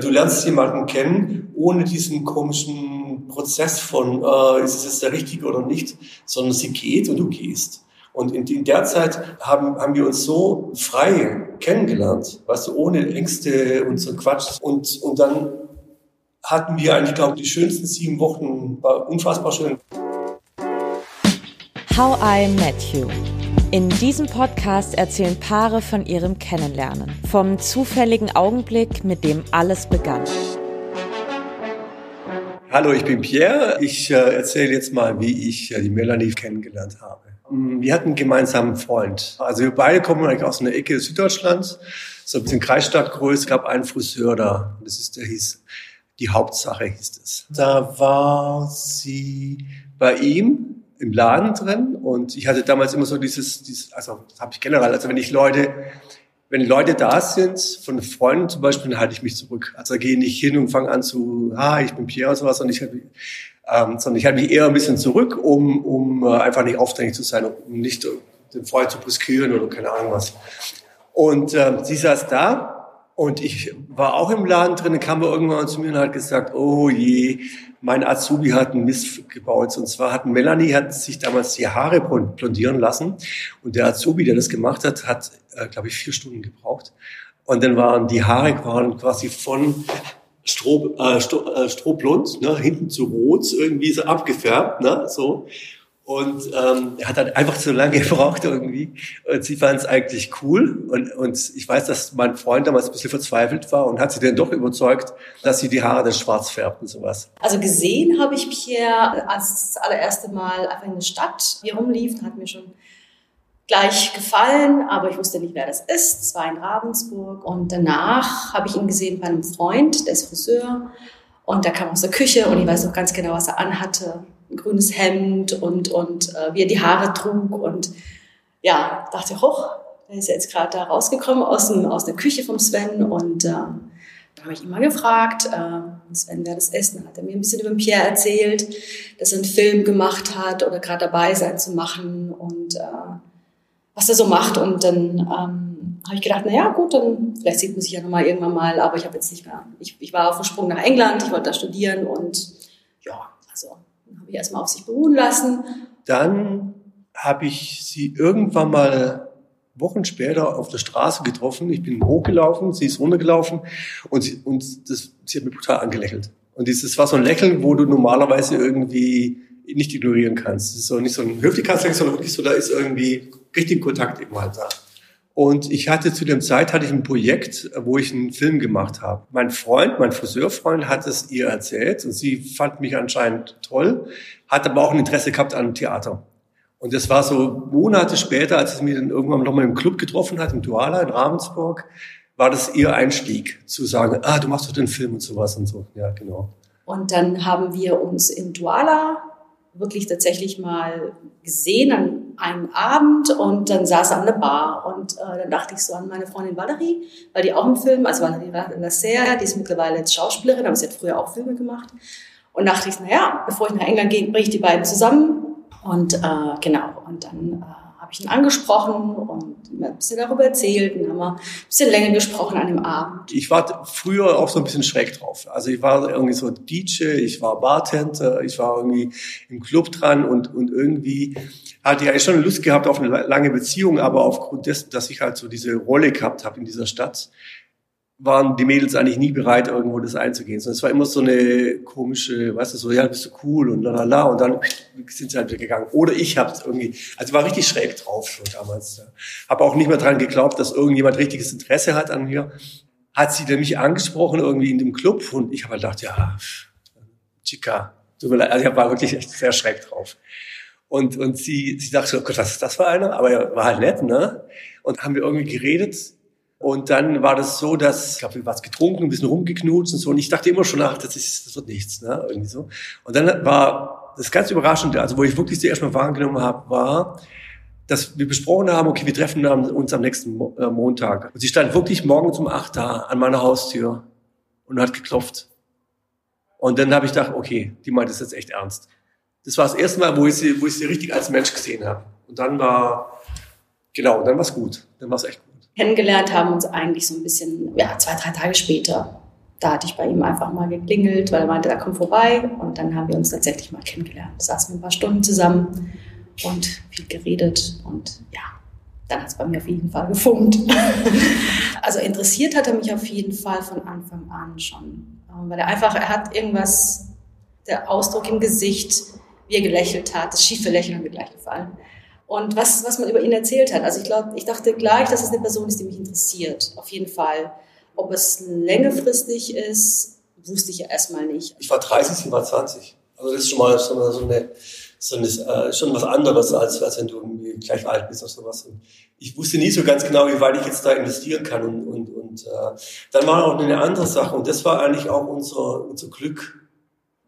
Du lernst jemanden kennen, ohne diesen komischen Prozess von, äh, ist es jetzt der Richtige oder nicht, sondern sie geht und du gehst. Und in, in der Zeit haben, haben wir uns so frei kennengelernt, weißt du, ohne Ängste und so Quatsch. Und, und dann hatten wir eigentlich, glaube ich, die schönsten sieben Wochen, war unfassbar schön. How I Met You. In diesem Podcast erzählen Paare von ihrem Kennenlernen, vom zufälligen Augenblick, mit dem alles begann. Hallo, ich bin Pierre. Ich äh, erzähle jetzt mal, wie ich äh, die Melanie kennengelernt habe. Mm, wir hatten einen gemeinsamen Freund. Also wir beide kommen eigentlich aus einer Ecke Süddeutschlands, so ein bisschen Kreisstadtgröße. Es gab einen Friseur da. Das ist, der hieß, die Hauptsache hieß es. Da war sie bei ihm im Laden drin und ich hatte damals immer so dieses, dieses also habe ich generell, also wenn ich Leute, wenn Leute da sind, von Freunden zum Beispiel, dann halte ich mich zurück. Also gehe nicht hin und fange an zu, ah, ich bin Pierre und sowas, und ich ähm, sondern ich halte mich eher ein bisschen zurück, um, um äh, einfach nicht aufdringlich zu sein, um nicht den Freund zu brüskieren oder keine Ahnung was. Und äh, sie saß da und ich war auch im Laden drin, dann kam er irgendwann zu mir und hat gesagt, oh je, mein Azubi hat einen Mist gebaut. Und zwar hat Melanie hat sich damals die Haare blondieren lassen. Und der Azubi, der das gemacht hat, hat, äh, glaube ich, vier Stunden gebraucht. Und dann waren die Haare waren quasi von Stroh, äh, Stroh, äh, Strohblond, ne, hinten zu rot, irgendwie so abgefärbt, ne, so. Und ähm, er hat dann einfach zu lange gebraucht irgendwie. Und sie fand es eigentlich cool. Und, und ich weiß, dass mein Freund damals ein bisschen verzweifelt war und hat sie dann doch überzeugt, dass sie die Haare dann schwarz färbt und sowas. Also gesehen habe ich Pierre als das allererste Mal einfach in der Stadt hier rumlief. Hat mir schon gleich gefallen, aber ich wusste nicht, wer das ist. Es war in Ravensburg. Und danach habe ich ihn gesehen bei einem Freund, der ist Friseur. Und der kam aus der Küche und ich weiß noch ganz genau, was er anhatte grünes Hemd und, und äh, wie er die Haare trug. Und ja, dachte ich, hoch, er ist jetzt gerade da rausgekommen aus, dem, aus der Küche vom Sven. Und äh, da habe ich ihn mal gefragt, äh, Sven, wer das ist. Dann hat er mir ein bisschen über Pierre erzählt, dass er einen Film gemacht hat oder gerade dabei sein zu machen und äh, was er so macht. Und dann ähm, habe ich gedacht, na ja, gut, dann vielleicht sieht man sich ja nochmal irgendwann mal, aber ich habe jetzt nicht mehr. Ich, ich war auf dem Sprung nach England, ich wollte da studieren und ja, ich erstmal auf sich beruhen lassen. Dann habe ich sie irgendwann mal Wochen später auf der Straße getroffen. Ich bin hochgelaufen, sie ist runtergelaufen und sie, und das, sie hat mich brutal angelächelt. Und dieses war so ein Lächeln, wo du normalerweise irgendwie nicht ignorieren kannst. Das ist so nicht so ein Höflichkeitslächeln, sondern wirklich so, da ist irgendwie richtig Kontakt eben halt da. Und ich hatte zu dem Zeit hatte ich ein Projekt, wo ich einen Film gemacht habe. Mein Freund, mein Friseurfreund hat es ihr erzählt und sie fand mich anscheinend toll, hat aber auch ein Interesse gehabt an Theater. Und das war so Monate später, als sie mich dann irgendwann nochmal im Club getroffen hat, im Duala in Ravensburg, war das ihr Einstieg, zu sagen, ah, du machst doch den Film und sowas und so. Ja, genau. Und dann haben wir uns im Duala wirklich tatsächlich mal gesehen an einem Abend und dann saß er an der Bar und äh, dann dachte ich so an meine Freundin Valerie, weil die auch im Film, also Valerie Lasser, die ist mittlerweile jetzt Schauspielerin, aber sie hat früher auch Filme gemacht. Und dachte ich, naja, bevor ich nach England gehe, bringe ich die beiden zusammen. Und äh, genau und dann äh, habe ich ihn angesprochen und ein bisschen darüber erzählt und haben ein bisschen länger gesprochen an dem Abend. Ich war früher auch so ein bisschen schräg drauf. Also ich war irgendwie so DJ, ich war Bartender, ich war irgendwie im Club dran und, und irgendwie hatte ich eigentlich schon Lust gehabt auf eine lange Beziehung, aber aufgrund dessen, dass ich halt so diese Rolle gehabt habe in dieser Stadt, waren die Mädels eigentlich nie bereit, irgendwo das einzugehen. Sondern es war immer so eine komische, weißt du, so, ja, bist du cool und la la la und dann sind sie halt wieder gegangen. Oder ich habe es irgendwie, also war richtig schräg drauf schon damals. Habe auch nicht mehr dran geglaubt, dass irgendjemand richtiges Interesse hat an mir. Hat sie dann mich angesprochen irgendwie in dem Club und ich habe halt gedacht, ja, Chica, tut mir leid, also ich war wirklich echt sehr schräg drauf. Und, und sie, sie dachte, oh Gott, was ist das für einer? Aber er war halt nett, ne? Und haben wir irgendwie geredet und dann war das so, dass, ich glaube, wir was getrunken, ein bisschen rumgeknutzt und so. Und ich dachte immer schon, ach, das, ist, das wird nichts, ne? Irgendwie so. Und dann war das ganz Überraschende, also wo ich wirklich sie erstmal wahrgenommen habe, war, dass wir besprochen haben, okay, wir treffen uns am nächsten äh, Montag. Und sie stand wirklich morgens um acht da an meiner Haustür und hat geklopft. Und dann habe ich gedacht, okay, die meint es jetzt echt ernst. Das war das erste Mal, wo ich sie, wo ich sie richtig als Mensch gesehen habe. Und dann war, genau, dann war es gut. Dann war es echt gut kennengelernt haben uns eigentlich so ein bisschen, ja, zwei, drei Tage später. da hatte ich bei ihm einfach mal geklingelt, weil er meinte, er kommt vorbei. Und dann haben wir uns tatsächlich mal kennengelernt. Da saßen wir ein paar Stunden zusammen und viel geredet. Und ja, dann hat es bei mir auf jeden Fall gefunkt. also interessiert hat er mich auf jeden Fall von Anfang an schon. Ähm, weil er einfach, er hat irgendwas, der Ausdruck im Gesicht, wie er gelächelt hat, das schiefe Lächeln hat mir gleich gefallen. Und was, was man über ihn erzählt hat. Also ich glaube, ich dachte gleich, dass es eine Person ist, die mich interessiert. Auf jeden Fall. Ob es längerfristig ist, wusste ich ja erstmal nicht. Ich war 30, sie war 20. Also das ist schon mal, schon mal so eine, so eine äh, schon was anderes, als, als wenn du irgendwie gleich alt bist oder sowas. Und ich wusste nie so ganz genau, wie weit ich jetzt da investieren kann. Und, und, und äh, dann war auch eine andere Sache. Und das war eigentlich auch unser, unser Glück.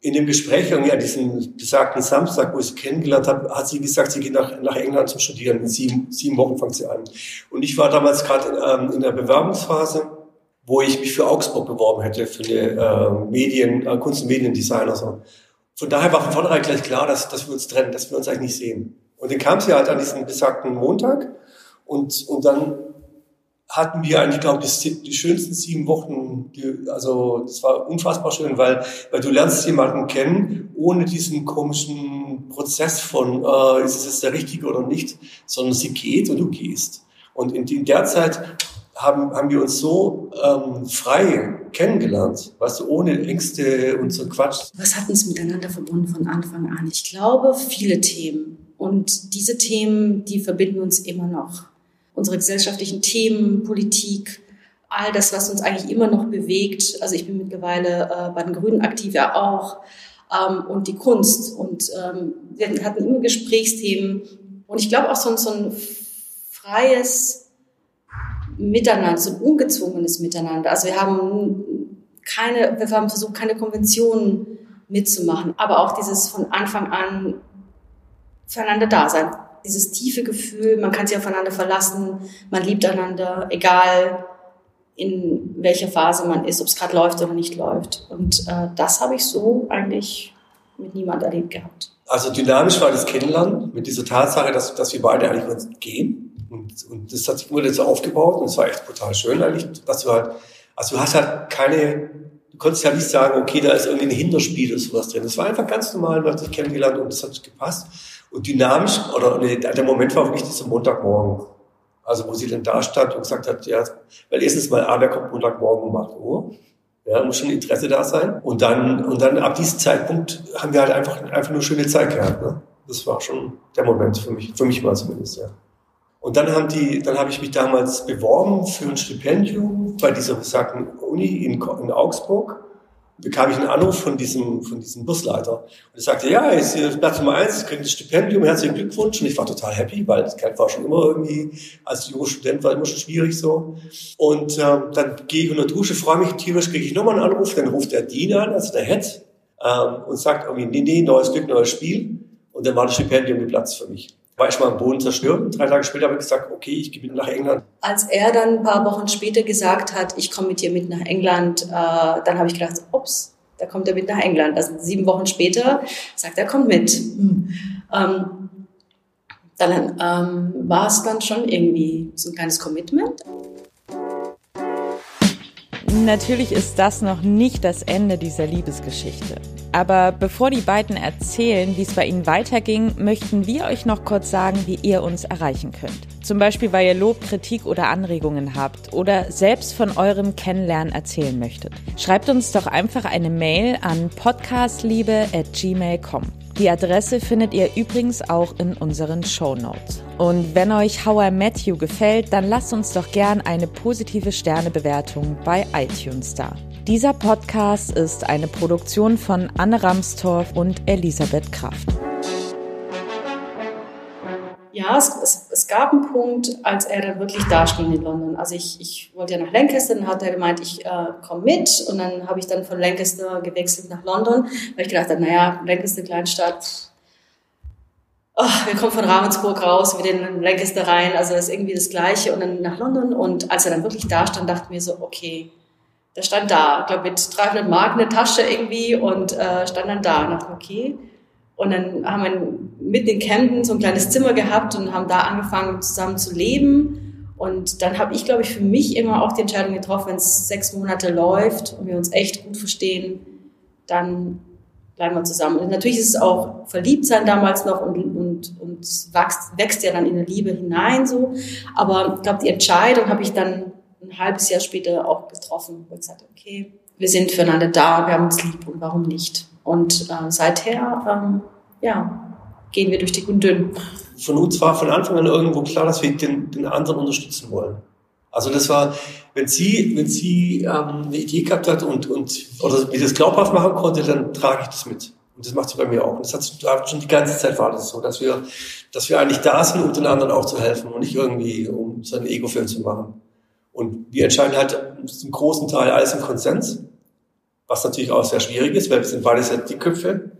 In dem Gespräch, an diesem besagten Samstag, wo ich sie kennengelernt habe, hat sie gesagt, sie geht nach, nach England zum Studieren. In sieben, sieben Wochen fängt sie an. Und ich war damals gerade in, ähm, in der Bewerbungsphase wo ich mich für Augsburg beworben hätte, für eine äh, Medien, äh, Kunst- und Mediendesigner. So. Von daher war von vornherein gleich klar, dass, dass wir uns trennen, dass wir uns eigentlich nicht sehen. Und dann kam sie halt an diesen besagten Montag und, und dann hatten wir eigentlich, glaube ich, die, die schönsten sieben Wochen. Die, also das war unfassbar schön, weil, weil du lernst jemanden kennen, ohne diesen komischen Prozess von, äh, ist es jetzt der Richtige oder nicht, sondern sie geht und du gehst. Und in, in der Zeit haben, haben wir uns so ähm, frei kennengelernt, weißt du, ohne Ängste und so Quatsch. Was hat uns miteinander verbunden von Anfang an? Ich glaube, viele Themen. Und diese Themen, die verbinden uns immer noch. Unsere gesellschaftlichen Themen, Politik, all das, was uns eigentlich immer noch bewegt. Also ich bin mittlerweile äh, bei den Grünen aktiv, ja auch. Ähm, und die Kunst. Und ähm, wir hatten immer Gesprächsthemen. Und ich glaube auch so, so ein freies, Miteinander, so ein ungezwungenes Miteinander. Also wir haben keine, wir haben versucht, keine Konventionen mitzumachen, aber auch dieses von Anfang an füreinander da sein. Dieses tiefe Gefühl, man kann sich aufeinander verlassen, man liebt einander, egal in welcher Phase man ist, ob es gerade läuft oder nicht läuft. Und äh, das habe ich so eigentlich mit niemand erlebt gehabt. Also dynamisch war das Kennenlernen mit dieser Tatsache, dass, dass wir beide eigentlich uns gehen und, und das hat sich wurde so aufgebaut und es war echt total schön eigentlich, dass du halt, also du hast halt keine, du konntest ja nicht sagen, okay, da ist irgendwie ein Hinterspiel oder sowas drin. Das war einfach ganz normal, du hast dich kennengelernt und es hat gepasst. Und dynamisch, oder nee, der Moment war wirklich dieser Montagmorgen. Also wo sie dann da stand und gesagt hat, ja, weil erstens mal, ah, wer kommt Montagmorgen um 8 Uhr? Ja, muss schon Interesse da sein. Und dann, und dann ab diesem Zeitpunkt haben wir halt einfach, einfach nur schöne Zeit gehabt. Ne? Das war schon der Moment für mich, für mich mal zumindest, ja. Und dann haben die, dann habe ich mich damals beworben für ein Stipendium bei dieser besagten Uni in, in Augsburg. Bekam ich einen Anruf von diesem, von diesem Busleiter. Und er sagte, ja, ist hier Platz Nummer eins, Sie kriegen das Stipendium, herzlichen Glückwunsch. Und ich war total happy, weil das war schon immer irgendwie, als junger Student war immer schon schwierig so. Und ähm, dann gehe ich unter Dusche, freue mich tierisch, kriege ich nochmal einen Anruf, dann ruft der Dean an, also der Head, ähm, und sagt irgendwie, nee, nee, neues Glück, neues Spiel. Und dann war das Stipendium geplatzt für mich war ich mal am Boden zerstört. Drei Tage später habe ich gesagt, okay, ich gehe mit nach England. Als er dann ein paar Wochen später gesagt hat, ich komme mit dir mit nach England, äh, dann habe ich gedacht, ups, da kommt er mit nach England. Also sieben Wochen später sagt er, kommt mit. Hm. Ähm, dann ähm, war es dann schon irgendwie so ein kleines Commitment. Natürlich ist das noch nicht das Ende dieser Liebesgeschichte. Aber bevor die beiden erzählen, wie es bei ihnen weiterging, möchten wir euch noch kurz sagen, wie ihr uns erreichen könnt. Zum Beispiel, weil ihr Lob, Kritik oder Anregungen habt oder selbst von eurem Kennenlernen erzählen möchtet. Schreibt uns doch einfach eine Mail an podcastliebe@gmail.com. Die Adresse findet ihr übrigens auch in unseren Show Notes. Und wenn euch How I Met You gefällt, dann lasst uns doch gern eine positive Sternebewertung bei iTunes da. Dieser Podcast ist eine Produktion von Anne Ramstorff und Elisabeth Kraft. Ja, es, es, es, gab einen Punkt, als er dann wirklich da stand in London. Also ich, ich wollte ja nach Lancaster, dann hat er gemeint, ich äh, komme mit. Und dann habe ich dann von Lancaster gewechselt nach London, weil ich gedacht habe, naja, Lancaster, Kleinstadt, oh, wir kommen von Ravensburg raus, wir in Lancaster rein, also das ist irgendwie das Gleiche. Und dann nach London. Und als er dann wirklich da stand, dachte ich mir so, okay, der stand da, glaube mit 300 Mark in der Tasche irgendwie und äh, stand dann da und dachte, okay. Und dann haben wir mitten in Camden so ein kleines Zimmer gehabt und haben da angefangen zusammen zu leben. Und dann habe ich, glaube ich, für mich immer auch die Entscheidung getroffen, wenn es sechs Monate läuft und wir uns echt gut verstehen, dann bleiben wir zusammen. Und natürlich ist es auch verliebt sein damals noch und, und, und wächst, wächst ja dann in eine Liebe hinein so. Aber ich glaube, die Entscheidung habe ich dann ein halbes Jahr später auch getroffen, ich gesagt okay, wir sind füreinander da, wir haben uns lieb und warum nicht? Und äh, seither, ähm, ja, gehen wir durch dick und dünn. Von uns war von Anfang an irgendwo klar, dass wir den, den anderen unterstützen wollen. Also das war, wenn sie, wenn sie ähm, eine Idee gehabt hat und, und oder wie das glaubhaft machen konnte, dann trage ich das mit. Und das macht sie bei mir auch. Und das hat schon die ganze Zeit war das so, dass wir, dass wir eigentlich da sind, um den anderen auch zu helfen und nicht irgendwie, um seinen Ego-Film zu machen. Und wir entscheiden halt zum großen Teil alles im Konsens, was natürlich auch sehr schwierig ist, weil wir sind beide sehr Dickköpfe.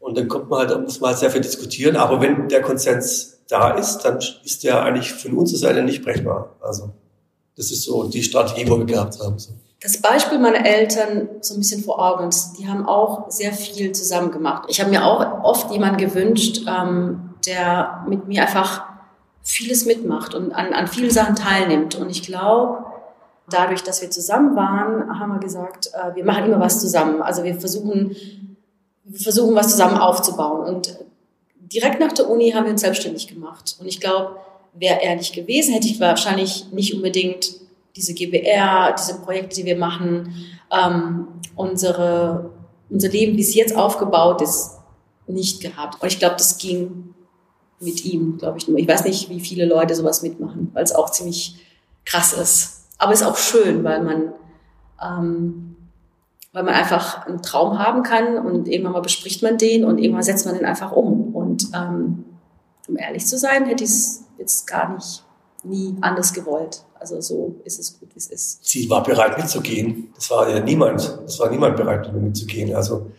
Und dann kommt man halt, muss man halt sehr viel diskutieren. Aber wenn der Konsens da ist, dann ist der eigentlich von unserer Seite nicht brechbar. Also, das ist so die Strategie, wo wir gehabt haben. Das Beispiel meiner Eltern so ein bisschen vor Augen. Die haben auch sehr viel zusammen gemacht. Ich habe mir auch oft jemanden gewünscht, ähm, der mit mir einfach vieles mitmacht und an, an vielen Sachen teilnimmt. Und ich glaube, dadurch, dass wir zusammen waren, haben wir gesagt, äh, wir machen immer was zusammen. Also wir versuchen, wir versuchen was zusammen aufzubauen. Und direkt nach der Uni haben wir uns selbstständig gemacht. Und ich glaube, wäre nicht gewesen, hätte ich wahrscheinlich nicht unbedingt diese GBR, diese Projekte, die wir machen, ähm, unsere, unser Leben, wie es jetzt aufgebaut ist, nicht gehabt. Und ich glaube, das ging mit ihm, glaube ich. Ich weiß nicht, wie viele Leute sowas mitmachen, weil es auch ziemlich krass ist. Aber es ist auch schön, weil man, ähm, weil man einfach einen Traum haben kann und irgendwann mal bespricht man den und irgendwann setzt man den einfach um. Und ähm, um ehrlich zu sein, hätte ich es jetzt gar nicht nie anders gewollt. Also so ist es gut, wie es ist. Sie war bereit mitzugehen. Das war ja niemand. Das war niemand bereit mitzugehen. Also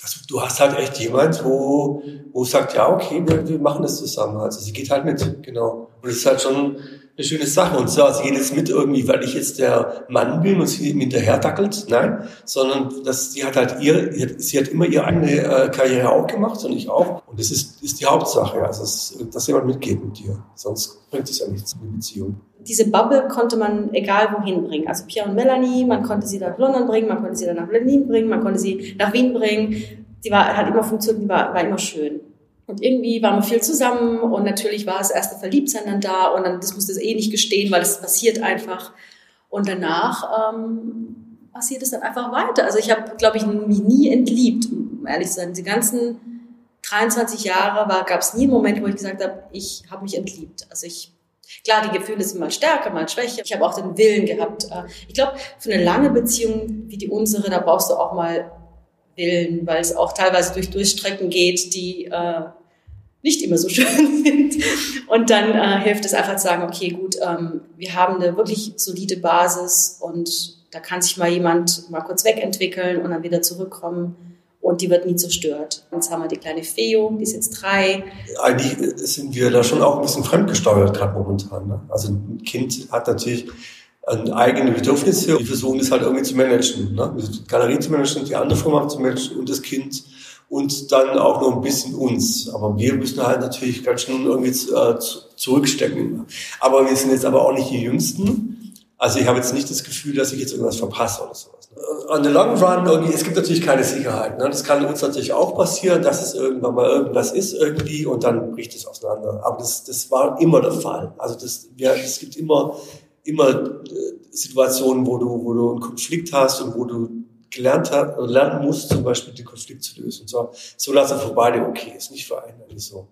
das, du hast halt echt jemand, wo, wo sagt, ja, okay, wir, wir machen das zusammen. Also sie geht halt mit, genau. Und das ist halt schon eine schöne Sache. Und zwar, sie geht jetzt mit irgendwie, weil ich jetzt der Mann bin und sie hinterher dackelt, nein, sondern dass sie hat halt ihr, sie hat immer ihre eigene äh, Karriere auch gemacht und ich auch. Und das ist, ist die Hauptsache, also dass, dass jemand mitgeht mit dir. Sonst bringt es ja nichts in die Beziehung. Diese Bubble konnte man egal wohin bringen. Also Pierre und Melanie, man konnte sie nach London bringen, man konnte sie dann nach Berlin bringen, man konnte sie nach Wien bringen. Die war, hat immer funktioniert, die war, war immer schön. Und irgendwie waren wir viel zusammen und natürlich war das erste Verliebtsein dann da und dann das musste es eh nicht gestehen, weil es passiert einfach. Und danach ähm, passiert es dann einfach weiter. Also ich habe, glaube ich, mich nie entliebt, um ehrlich zu sein. Die ganzen 23 Jahre gab es nie einen Moment, wo ich gesagt habe, ich habe mich entliebt. Also ich Klar, die Gefühle sind mal stärker, mal schwächer. Ich habe auch den Willen gehabt. Äh, ich glaube, für eine lange Beziehung wie die unsere, da brauchst du auch mal Willen, weil es auch teilweise durch Durchstrecken geht, die äh, nicht immer so schön sind. Und dann äh, hilft es einfach zu sagen, okay, gut, ähm, wir haben eine wirklich solide Basis und da kann sich mal jemand mal kurz wegentwickeln und dann wieder zurückkommen und die wird nie zerstört. Jetzt haben wir die kleine Feo, die ist jetzt drei. Eigentlich sind wir da schon auch ein bisschen fremdgesteuert gerade momentan. Ne? Also ein Kind hat natürlich eigene Bedürfnisse. Wir versuchen das halt irgendwie zu managen. Ne? Die Galerie zu managen, die andere Firma zu managen und das Kind und dann auch noch ein bisschen uns. Aber wir müssen halt natürlich ganz schön irgendwie äh, zurückstecken. Aber wir sind jetzt aber auch nicht die Jüngsten. Also ich habe jetzt nicht das Gefühl, dass ich jetzt irgendwas verpasse oder sowas. On the long run, irgendwie, es gibt natürlich keine Sicherheit. Ne? Das kann uns natürlich auch passieren, dass es irgendwann mal irgendwas ist irgendwie und dann bricht es auseinander. Aber das, das war immer der Fall. Also das, ja, es gibt immer, immer äh, Situationen, wo du, wo du einen Konflikt hast und wo du gelernt hat, lernen muss, zum Beispiel den Konflikt zu lösen. So, dass er für beide okay ist, nicht für einen. So.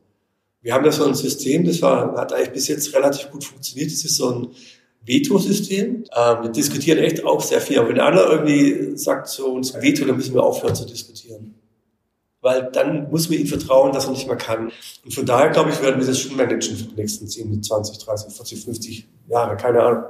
Wir haben da so ein System, das war, hat eigentlich bis jetzt relativ gut funktioniert. Das ist so ein Veto-System. Ähm, wir diskutieren echt auch sehr viel. Aber wenn einer irgendwie sagt, so uns Veto, dann müssen wir aufhören zu diskutieren. Weil dann muss man ihm vertrauen, dass er nicht mehr kann. Und von daher, glaube ich, werden wir das schon managen für die nächsten 10, 20, 30, 40, 50 Jahre, keine Ahnung.